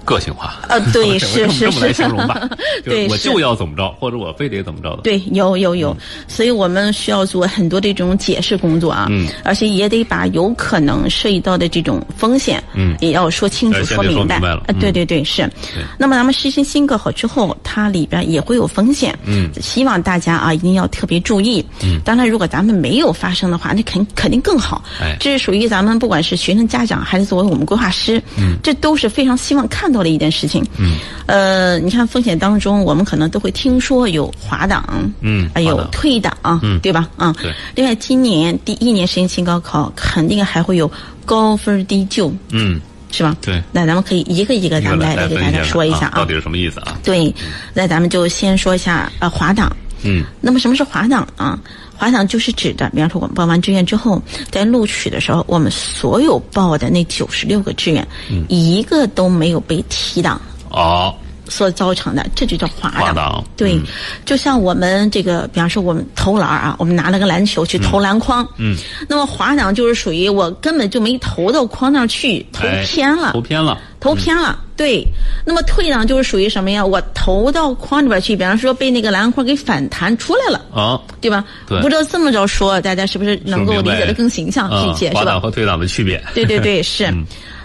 个性化？呃 对我是是是。形容吧，对我就要怎么着，或者我非得怎么着的。对，有有有，所以我们需要做很多这种解释工作啊，嗯。而且也得把有可能涉及到的这种风险，嗯。也要说清楚、说明白。了。呃对嗯。对对，是。那么咱们实行新高考之后，它里边也会有风险，嗯。希望大家啊一定要特别注意。嗯。当然，如果咱们没有发生的话，那肯肯定更好。哎。这是属于咱们不管是学生家长还是作为我们规划师，嗯，这都是非常希望看到的一件事情。嗯，呃，你看风险当中，我们可能都会听说有滑档，嗯还有退档，嗯对吧？啊，对。另外，今年第一年实行新高考，肯定还会有高分低就，嗯，是吧？对那咱们可以一个一个，咱们来给大家说一下啊到。底是什么意思啊？对，那咱们就先说一下呃滑档。嗯那么什么是滑档啊？滑档就是指的，比方说我们报完志愿之后，在录取的时候，我们所有报的那九十六个志愿，嗯一个都没有被提档。哦，所造成的，这就叫滑档。对，嗯就像我们这个，比方说我们投篮啊，我们拿了个篮球去投篮筐，嗯，那么滑档就是属于我根本就没投到筐那儿去，投哎偏了，投偏了，投偏了。对，那么退档就是属于什么呀？我投到筐里边去，比方说被那个篮筐给反弹出来了。啊，对吧？对不知道这么着说，大家是不是能够理解的更形象啊一些，是吧滑档？和退档的区别。对对对，是。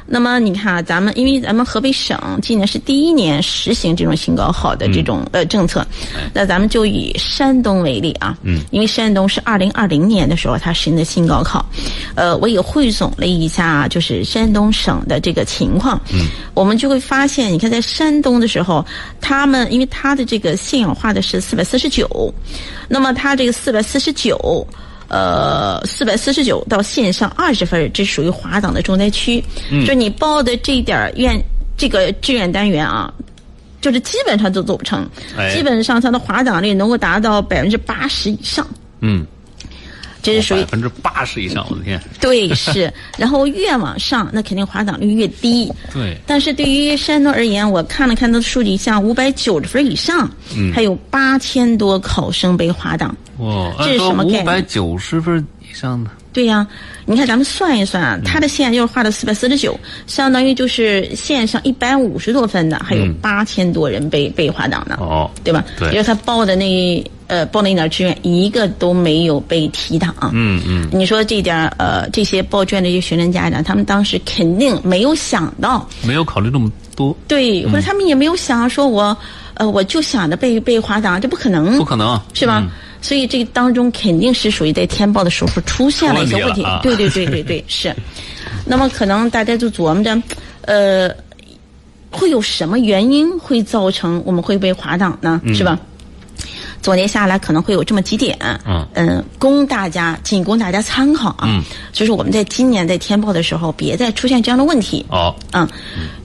那么你看啊，咱们因为咱们河北省今年是第一年实行这种新高考的这种、呃政策，那咱们就以山东为例啊，嗯，因为山东是二零二零年的时候它实行的新高考，呃，我也汇总了一下就是山东省的这个情况，嗯，我们就会发现，你看在山东的时候，他们因为它的这个信仰化的是四百四十九，那么它这个四百四十九。呃，四百四十九到线上二十分，这属于华档的重灾区。嗯，就你报的这点儿愿这个志愿单元啊，就是基本上都走不成，哎基本上它的滑档率能够达到百分之八十以上，嗯，这是属于百分之八十以上，我的天！对是。然后越往上，那肯定滑档率越低。对，但是对于山东而言，我看了看它的数据，像五百九十分以上，嗯还有八千多考生被滑档。哇，这是什么概念五百九十分以上的，对呀、你看咱们算一算啊，它的线就是画的四百四十九，相当于就是线上一百五十多分的，还有嗯八千多人被被滑档的，哦，对吧？对因为他报的那呃报那点志愿，一个都没有被提档。嗯嗯，你说这点儿呃，这些报志愿的这些学生家长，他们当时肯定没有想到，没有考虑那么多，对，或者他们也没有想说我，呃，我就想着被被滑档，这不可能，不可能，是吧？嗯所以这个当中肯定是属于在填报的时候出现了一些问题。问题啊对对对对对，是。那么可能大家就琢磨着，呃，会有什么原因会造成我们会被滑档呢？是吧？总结下来可能会有这么几点，嗯供大家仅供大家参考啊。嗯，就是我们在今年在填报的时候，别再出现这样的问题。哦，嗯，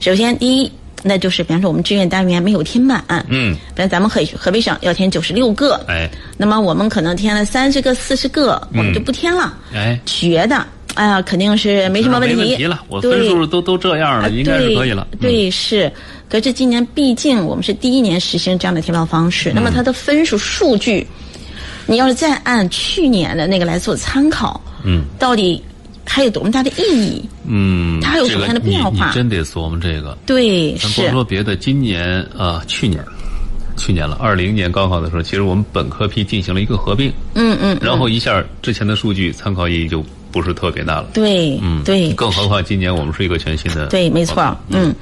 首先第一，那就是比方说我们志愿单元没有填满，嗯，比如咱们河河北省要填九十六个，哎。那么我们可能填了三十个、四十个，我们就不填了，哎，觉得哎呀肯定是没什么问题，没问题了，我分数都都这样了，啊应该是可以了。对是。可是今年毕竟我们是第一年实行这样的填报方式，那么它的分数数据，你要是再按去年的那个来做参考，嗯，到底还有多么大的意义？嗯，它还有什么样的变化这个你你真得琢磨这个。对，咱不说别的，今年啊，去年，去年了，二零年高考的时候，其实我们本科批进行了一个合并，嗯嗯，然后一下之前的数据参考意义就不是特别大了。对，嗯，对，更何况今年我们是一个全新的。对，没错，嗯，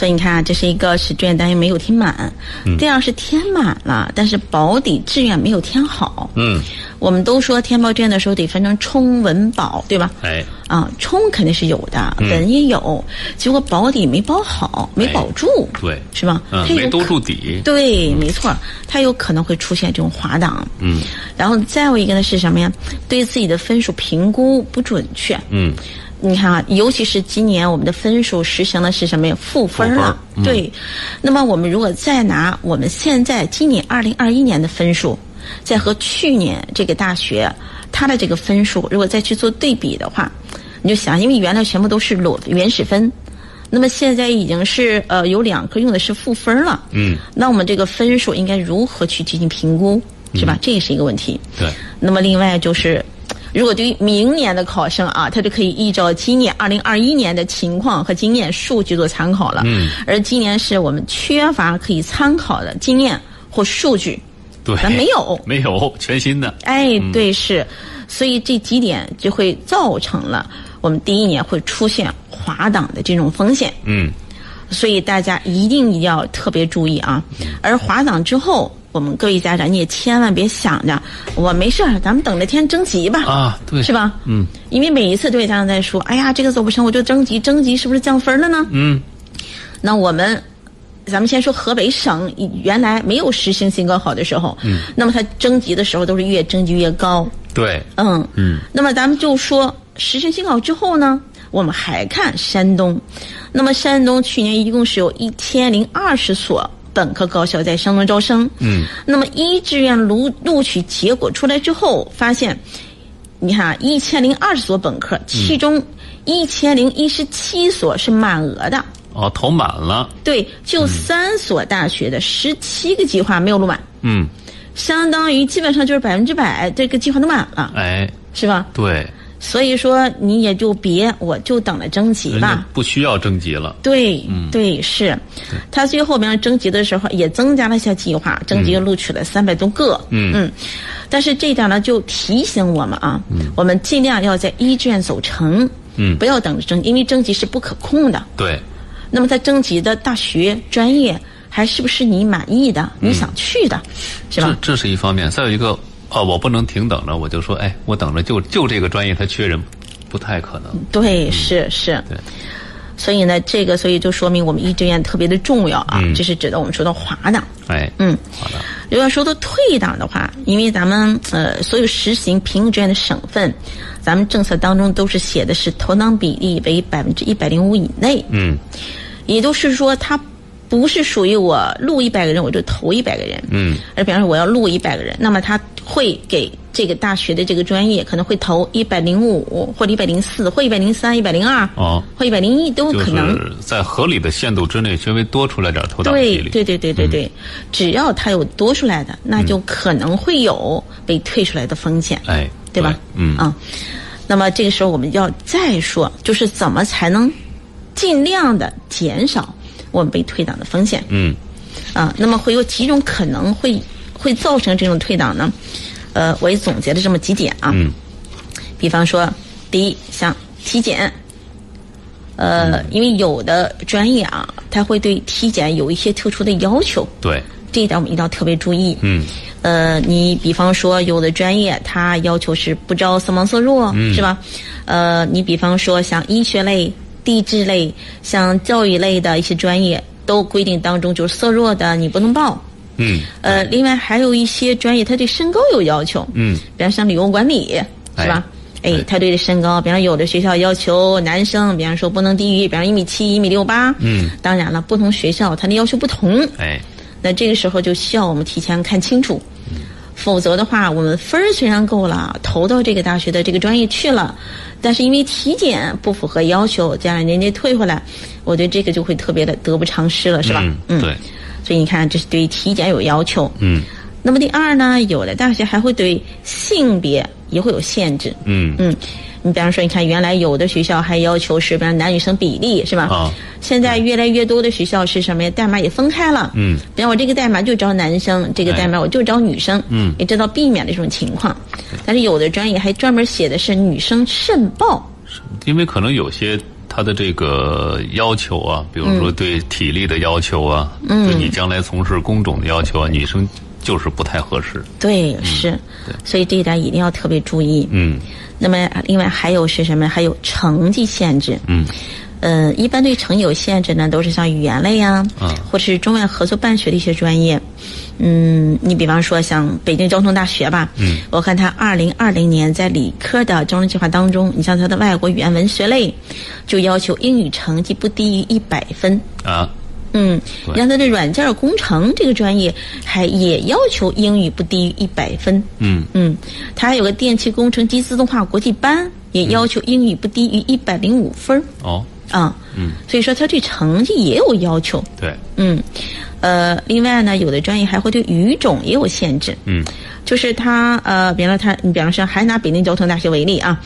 所以你看啊，这是一个是志愿单元没有填满，嗯第二是填满了，但是保底志愿没有填好。嗯，我们都说填报志愿的时候得分成冲、文、保，对吧？哎，啊，冲肯定是有的，嗯文也有，结果保底没保好，没保住，对，是吧？嗯，没兜住底。对，没错，它有可能会出现这种滑档。嗯然后再有一个呢是什么呀？对自己的分数评估不准确。嗯，你看啊，尤其是今年我们的分数实行的是什么呀？负分了。分嗯对，那么我们如果再拿我们现在今年二零二一年的分数，再和去年这个大学它的这个分数，如果再去做对比的话，你就想，因为原来全部都是裸原始分，那么现在已经是呃有两科用的是负分了。嗯，那我们这个分数应该如何去进行评估，是吧？这也是一个问题。对。那么另外就是，如果对于明年的考生啊，他就可以依照今年二零二一年的情况和经验数据做参考了。嗯。而今年是我们缺乏可以参考的经验或数据，对，咱没有。没有全新的。哎，对，是，所以这几点就会造成了我们第一年会出现滑档的这种风险。嗯。所以大家一定一定要特别注意啊！而滑档之后，我们各位家长你也千万别想着我没事儿，咱们等着天征集吧。啊，对，是吧？嗯，因为每一次都有家长在说：“哎呀，这个走不成，我就征集，征集是不是降分了呢？”嗯，那我们，咱们先说河北省原来没有实行新高考的时候，嗯，那么它征集的时候都是越征集越高。对，嗯嗯，那么咱们就说实行新考之后呢，我们还看山东，那么山东去年一共是有一千零二十所本科高校在山东招生，嗯，那么一志愿录录取结果出来之后，发现，你看一千零二十所本科，其中一千零一十七所是满额的，哦，投满了。对，就三所大学的十七个计划没有录满，嗯，相当于基本上就是百分之百这个计划都满了，哎，是吧？对，所以说你也就别，我就等着征集吧。不需要征集了。对，对是，他最后面征集的时候也增加了一下计划，征集录取了三百多个。嗯嗯，但是这点呢，就提醒我们啊，我们尽量要在一志愿走成，嗯不要等着征集，因为征集是不可控的。对，那么他征集的大学专业还是不是你满意的、你想去的，是吧？这这是一方面，再有一个，哦，我不能停等着，我就说，哎，我等着就就这个专业它缺人，不太可能。对，是是。对。所以呢，这个所以就说明我们一志愿特别的重要啊，嗯这是指的我们说的滑档。哎，嗯，好的，如果说到退档的话，因为咱们呃所有实行平行志愿的省份，咱们政策当中都是写的是投档比例为百分之一百零五以内，嗯也就是说它不是属于我录一百个人我就投一百个人，嗯，而比方说我要录一百个人，那么他会给这个大学的这个专业可能会投一百零五或者一百零四或一百零三、一百零二哦，或一百零一都有可能。是在合理的限度之内，稍微多出来点投档。对对对对对对，只要他有多出来的，那就可能会有被退出来的风险，哎，对吧？嗯。啊，那么这个时候我们要再说，就是怎么才能尽量的减少我们被退档的风险。嗯。啊？那么会有几种可能会会造成这种退档呢？呃，我也总结了这么几点啊，嗯。比方说，第一，像体检，呃，因为有的专业啊，它会对体检有一些特殊的要求，对，这一点我们一定要特别注意。嗯。呃，你比方说有的专业它要求是不招色盲色弱，嗯。是吧？呃，你比方说像医学类、地质类、像教育类的一些专业，都规定当中就是色弱的你不能报。嗯。呃，另外还有一些专业，它对身高有要求，嗯。比方像旅游管理，是吧？哎，他对身高，比方有的学校要求男生，比方说不能低于，比方一米七、一米六八。嗯，当然了，不同学校它的要求不同，哎，那这个时候就需要我们提前看清楚，否则的话，我们分儿虽然够了，投到这个大学的这个专业去了，但是因为体检不符合要求，将来人家退回来，我觉得这个就会特别的得不偿失了，是吧？嗯，对，所以你看，这是对体检有要求。嗯那么第二呢，有的大学还会对性别也会有限制。嗯嗯，你比方说，你看原来有的学校还要求是，比方男女生比例是吧？啊现在越来越多的学校是什么呀？代码也分开了。嗯，比方我这个代码就招男生，这个代码我就招女生。嗯也知道避免这种情况。但是有的专业还专门写的是女生慎报。因为可能有些他的这个要求啊，比如说对体力的要求啊，嗯，对你将来从事工种的要求啊，女生就是不太合适。对，是，所以这一点一定要特别注意。嗯那么另外还有是什么？还有成绩限制。嗯呃，一般对成绩有限制呢，都是像语言类呀、啊或者是中外合作办学的一些专业。嗯，你比方说像北京交通大学吧，嗯，我看它二零二零年在理科的招生计划当中，你像它的外国语言文学类，就要求英语成绩不低于一百分。啊，嗯，对你看他的软件工程这个专业还也要求英语不低于一百分。嗯嗯，他还有个电气工程及自动化国际班，也要求英语不低于一百零五分哦，啊。嗯，所以说他对成绩也有要求。对，嗯，呃，另外呢，有的专业还会对语种也有限制。嗯就是他呃，比方说他，你比方说还拿北京交通大学为例啊，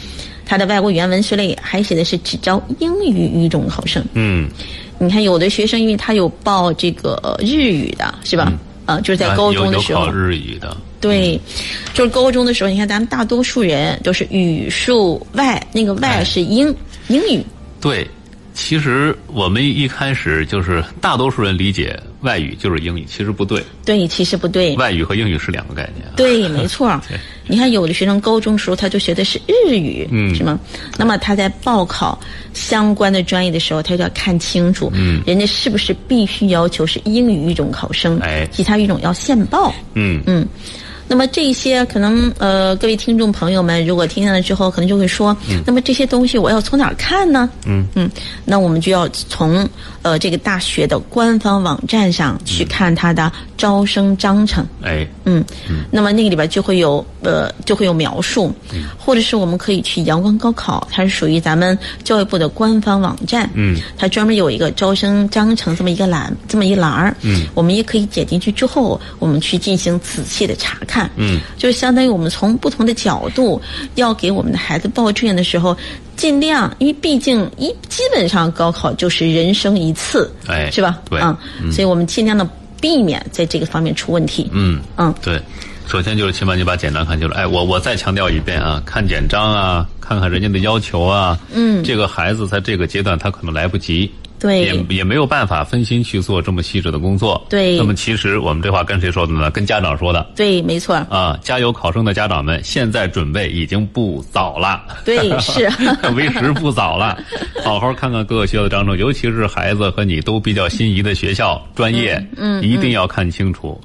他的外国语言文学类还写的是只招英语语种考生。嗯，你看有的学生，因为他有报这个呃日语的，是吧？呃，就是在啊高有有中的时候考，日语的，对，就是高中的时候，你看咱们大多数人都是语数外，那个外哎是英、英语，对。其实我们一开始就是大多数人理解外语就是英语，其实不对，对，其实不对。外语和英语是两个概念啊。对，没错儿 对。你看，有的学生高中时候他就学的是日语，嗯。是吗？那么他在报考相关的专业的时候，他就要看清楚，嗯。人家是不是必须要求是英语语种考生，哎。其他语种要现报。嗯。嗯，那么这些可能呃，各位听众朋友们，如果听见了之后，可能就会说，那么这些东西我要从哪儿看呢？嗯。嗯，那我们就要从呃这个大学的官方网站上去看它的招生章程。哎，嗯，那么那个里边就会有呃就会有描述，或者是我们可以去阳光高考，它是属于咱们教育部的官方网站，嗯，它专门有一个招生章程这么一个栏这么一栏儿，嗯，我们也可以点进去之后，我们去进行仔细的查看，嗯，就是相当于我们从不同的角度要给我们的孩子报志愿的时候，尽量，因为毕竟一基本上高考就是人生一次，哎是吧？对嗯，所以我们尽量的避免在这个方面出问题，嗯嗯。对。首先就是起码你把简章看清楚。哎，我我再强调一遍啊，看简章啊，看看人家的要求啊。嗯这个孩子在这个阶段他可能来不及。对也也没有办法分心去做这么细致的工作。对那么其实我们这话跟谁说的呢？跟家长说的。对，没错，啊，加油考生的家长们，现在准备已经不早了。对是 为时不早了，好好看看各个学校的章程，尤其是孩子和你都比较心仪的学校、专业，嗯一定要看清楚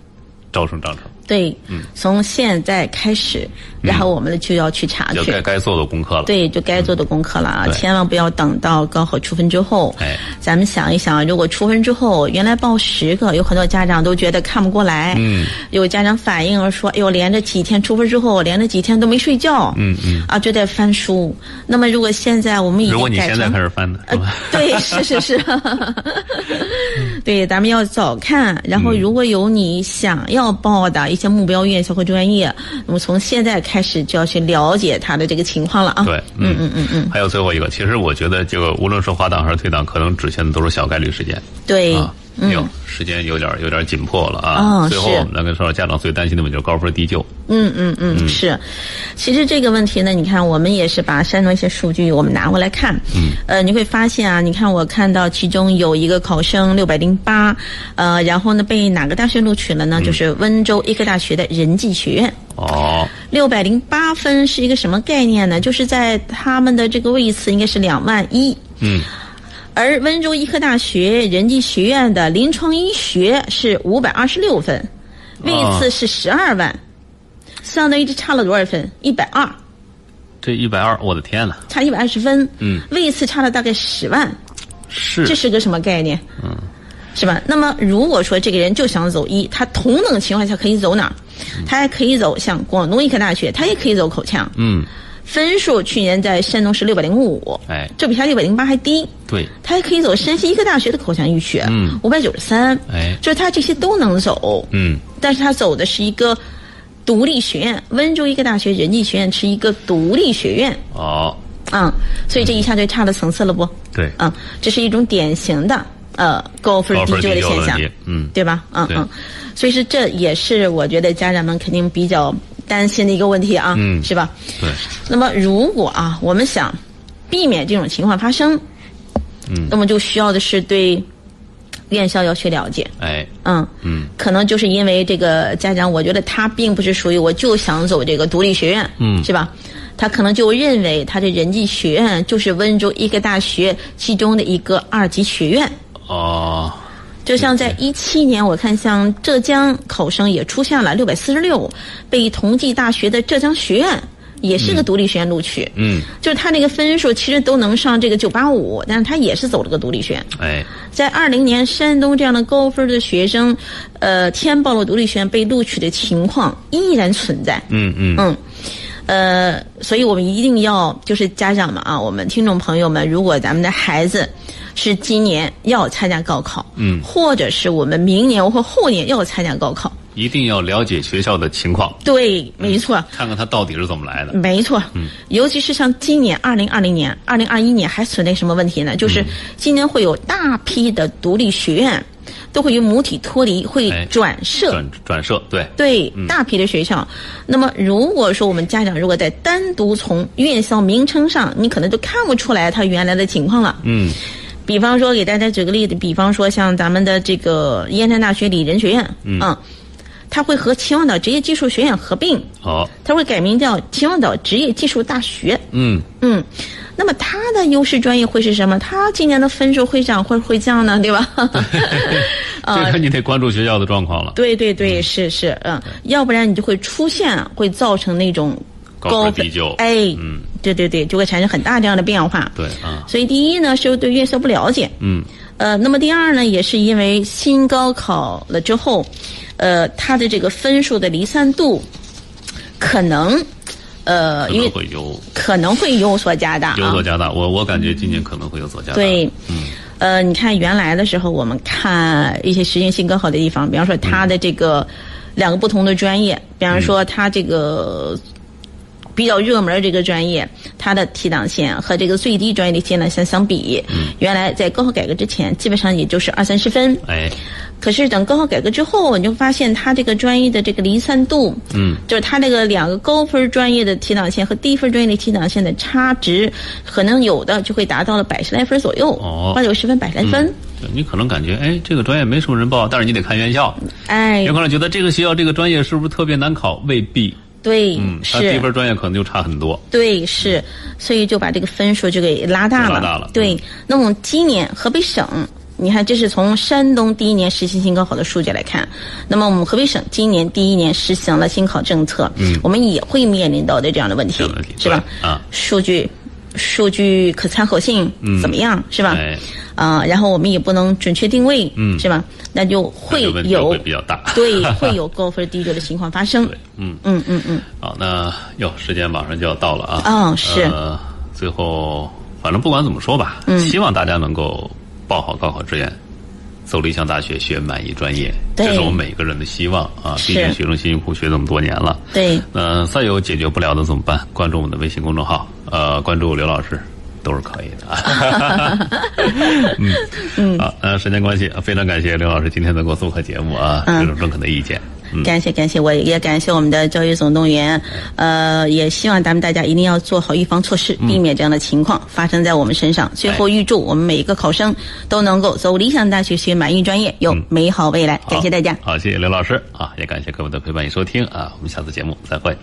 招生章程，对，嗯从现在开始，然后我们就要去查去。就该该做的功课了。对，就该做的功课了啊！对千万不要等到高考出分之后。哎咱们想一想，如果出分之后，原来报十个，有很多家长都觉得看不过来。嗯，有家长反映说：“哎呦，连着几天出分之后，连着几天都没睡觉。”嗯嗯。啊，就在翻书。那么，如果现在我们已经如果你现在开始翻的，呃？对，是是是，对，咱们要早看。然嗯后，如果有你想要报的一些目标院校和专业，那么从现在开始就要去了解他的这个情况了啊。对，嗯嗯嗯嗯，还有最后一个，其实我觉得这个无论是滑档还是退档，可能只限的都是小概率事件对，啊。嗯有时间有点有点紧迫了啊。最后我们来跟说说家长最担心的问题就是高分低就。嗯嗯嗯，是。其实这个问题呢，你看我们也是把山东一些数据我们拿过来看。嗯。呃，你会发现啊，你看我看到其中有一个考生六百零八，呃，然后呢被哪个大学录取了嗯呢？就是温州医科大学的人技学院。哦，六百零八分是一个什么概念呢？就是在他们的这个位次应该是两万一。嗯。而温州医科大学人技学院的临床医学是五百二十六分，位次是十二万，相当于这差了多少分？一百二，这一百二，我的天呐，差一百二十分。嗯，位次差了大概十万，是这是个什么概念？嗯，是吧？那么如果说这个人就想走医，他同等情况下可以走哪儿？他还可以走像广东医科大学，他也可以走口腔。嗯，分数去年在山东是六百零五，哎，这比他六百零八还低。对，他还可以走山西医科大学的口腔医学，嗯。五百九十三，哎。就是他这些都能走，嗯，但是他走的是一个独立学院，温州医科大学人技学院是一个独立学院，哦，嗯、所以这一下就差了层次了不？对，嗯、这是一种典型的呃高分低就的现象，嗯，对吧？嗯嗯，所以是这也是我觉得家长们肯定比较担心的一个问题啊，嗯。是吧？对，那么如果啊，我们想避免这种情况发生，嗯。那么就需要的是对院校要去了解，哎，嗯。嗯，可能就是因为这个家长，我觉得他并不是属于我就想走这个独立学院，嗯。是吧？他可能就认为他的人技学院就是温州医科大学其中的一个二级学院。哦，就像在一七年，我看像浙江考生也出现了六百四十六，被同济大学的浙江学院也是个独立学院录取。嗯，就是他那个分数其实都能上这个九八五，但是他也是走了个独立学院。哎，在二零年，山东这样的高分的学生，呃，填报了独立学院被录取的情况依然存在。嗯嗯嗯，呃，所以我们一定要就是家长们啊，我们听众朋友们，如果咱们的孩子是今年要参加高考，嗯。或者是我们明年或后年要参加高考，一定要了解学校的情况，对，没错。看看它到底是怎么来的。没错，尤其是像今年二零二零年、二零二一年还存在什么问题呢？就是今年会有大批的独立学院都会与母体脱离，会哎转社。转转社，对，对大批的学校，那么如果说我们家长如果在单独从院校名称上，你可能就看不出来他原来的情况了。嗯比方说，给大家举个例子，比方说像咱们的这个燕山大学理人学院，嗯，它会和秦皇岛职业技术学院合并，好，它会改名叫秦皇岛职业技术大学。嗯嗯，那么它的优势专业会是什么？它今年的分数会涨会会降呢？对吧？这个你得关注学校的状况了。对对对，是是，嗯，要不然你就会出现会造成那种高分低就哎，嗯，对对对，就会产生很大这样的变化。对啊，所以第一呢是对院校不了解，嗯呃，那么第二呢也是因为新高考了之后，呃，它的这个分数的离散度可能，呃，可因会有可能会有所加大啊，有所加大。我我感觉今年可能会有所加大。对，嗯呃，你看原来的时候，我们看一些实验性高考的地方，比方说它的这个两个不同的专业，比方说它这个比较热门的这个专业，它的提档线和这个最低专业的提档线相比，原来在高考改革之前，基本上也就是二三十分。哎，可是等高考改革之后，你就发现它这个专业的这个离散度，嗯，就是它这个两个高分专业的提档线和低分专业的提档线的差值，可能有的就会达到了百十来分左右，哦八九十分、百来分。对你可能感觉哎，这个专业没什么人报，但是你得看院校。哎有，可能觉得这个学校这个专业是不是特别难考？未必。对，嗯，他低是，分专业可能就差很多。对，是，所以就把这个分数就给拉大了。拉大了对嗯，那么今年河北省。你看，这是从山东第一年实行新高考的数据来看，那么我们河北省今年第一年实行了新考政策，嗯，我们也会面临到的这样的问题问题，是吧？对啊数据，数据可参考性怎么样，是吧？哎，啊、然后我们也不能准确定位，嗯是吧？那就会那就问题有会比较大 对，会有高分低流的情况发生。对，嗯，嗯嗯嗯，好，那哟，时间马上就要到了啊。哦是呃，最后，反正不管怎么说吧，嗯希望大家能够报好高考志愿，走理想大学，学满意专业，对这是我们每个人的希望啊。是毕竟学生辛辛苦苦学这么多年了。对，那再有解决不了的怎么办？关注我们的微信公众号，呃，关注刘老师都是可以的啊。嗯嗯，好，呃，时间关系，非常感谢刘老师今天的给我做客节目啊，嗯这种中肯的意见。嗯，感谢感谢，我也感谢我们的教育总动员，呃，也希望咱们大家一定要做好预防措施，避免这样的情况发生在我们身上。最后，预祝我们每一个考生都能够走理想大学，学满意专业，有美好未来。感谢大家。好，谢谢刘老师啊，也感谢各位的陪伴与收听啊，我们下次节目再会。